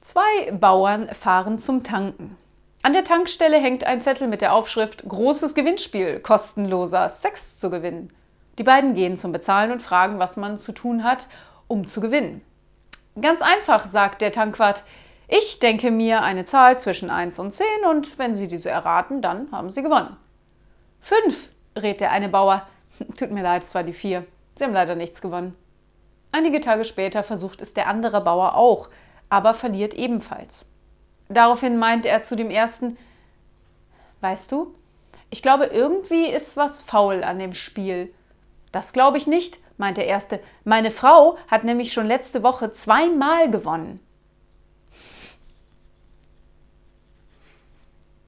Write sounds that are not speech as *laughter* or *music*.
Zwei Bauern fahren zum Tanken. An der Tankstelle hängt ein Zettel mit der Aufschrift Großes Gewinnspiel, kostenloser Sex zu gewinnen. Die beiden gehen zum Bezahlen und fragen, was man zu tun hat, um zu gewinnen. Ganz einfach, sagt der Tankwart. Ich denke mir eine Zahl zwischen 1 und 10 und wenn Sie diese erraten, dann haben Sie gewonnen. Fünf, rät der eine Bauer. *laughs* Tut mir leid, es war die vier. Sie haben leider nichts gewonnen. Einige Tage später versucht es der andere Bauer auch, aber verliert ebenfalls. Daraufhin meint er zu dem ersten, Weißt du, ich glaube, irgendwie ist was faul an dem Spiel. Das glaube ich nicht, meint der erste. Meine Frau hat nämlich schon letzte Woche zweimal gewonnen.